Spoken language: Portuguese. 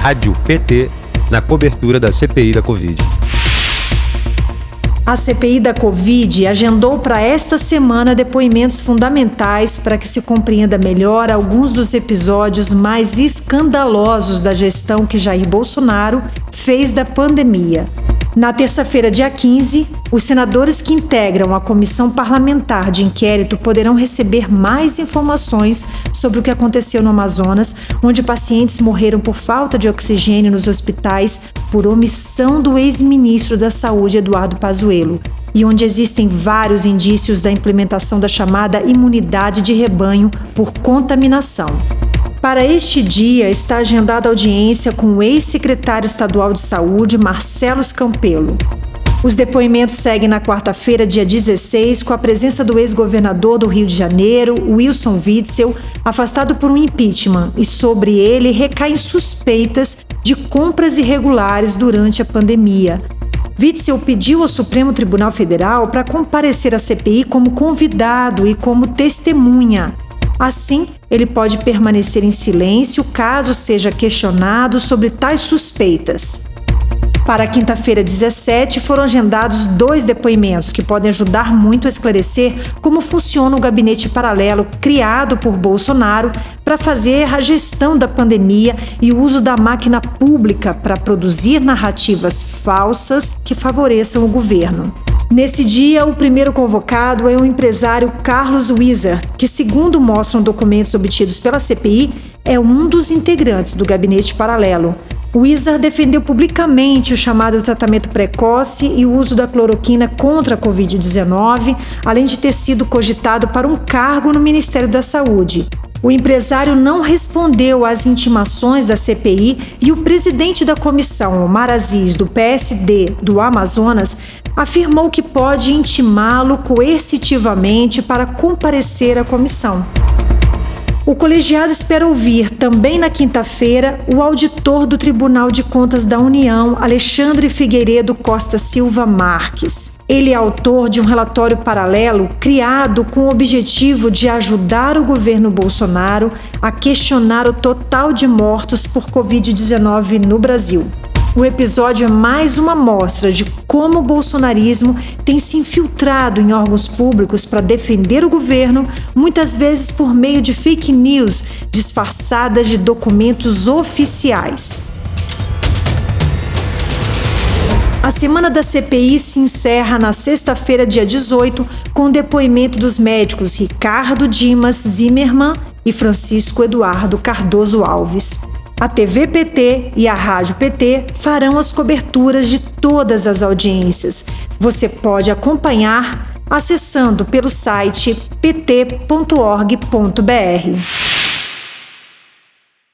Rádio PT na cobertura da CPI da Covid. A CPI da Covid agendou para esta semana depoimentos fundamentais para que se compreenda melhor alguns dos episódios mais escandalosos da gestão que Jair Bolsonaro fez da pandemia. Na terça-feira, dia 15, os senadores que integram a comissão parlamentar de inquérito poderão receber mais informações sobre o que aconteceu no Amazonas, onde pacientes morreram por falta de oxigênio nos hospitais por omissão do ex-ministro da Saúde, Eduardo Pazuello, e onde existem vários indícios da implementação da chamada imunidade de rebanho por contaminação. Para este dia está agendada audiência com o ex-secretário estadual de Saúde, Marcelo Campelo. Os depoimentos seguem na quarta-feira, dia 16, com a presença do ex-governador do Rio de Janeiro, Wilson Witzel, afastado por um impeachment, e sobre ele recaem suspeitas de compras irregulares durante a pandemia. Witzel pediu ao Supremo Tribunal Federal para comparecer à CPI como convidado e como testemunha. Assim, ele pode permanecer em silêncio caso seja questionado sobre tais suspeitas. Para quinta-feira 17, foram agendados dois depoimentos que podem ajudar muito a esclarecer como funciona o gabinete paralelo criado por Bolsonaro para fazer a gestão da pandemia e o uso da máquina pública para produzir narrativas falsas que favoreçam o governo. Nesse dia, o primeiro convocado é o empresário Carlos Wieser, que, segundo mostram documentos obtidos pela CPI, é um dos integrantes do gabinete paralelo. Wieser defendeu publicamente o chamado tratamento precoce e o uso da cloroquina contra a Covid-19, além de ter sido cogitado para um cargo no Ministério da Saúde. O empresário não respondeu às intimações da CPI e o presidente da comissão, Omar Aziz, do PSD do Amazonas, afirmou que pode intimá-lo coercitivamente para comparecer à comissão. O colegiado espera ouvir também na quinta-feira o auditor do Tribunal de Contas da União, Alexandre Figueiredo Costa Silva Marques. Ele é autor de um relatório paralelo criado com o objetivo de ajudar o governo Bolsonaro a questionar o total de mortos por Covid-19 no Brasil. O episódio é mais uma mostra de como o bolsonarismo tem se infiltrado em órgãos públicos para defender o governo, muitas vezes por meio de fake news disfarçadas de documentos oficiais. A semana da CPI se encerra na sexta-feira, dia 18, com o depoimento dos médicos Ricardo Dimas Zimmermann e Francisco Eduardo Cardoso Alves. A TV PT e a Rádio PT farão as coberturas de todas as audiências. Você pode acompanhar acessando pelo site pt.org.br.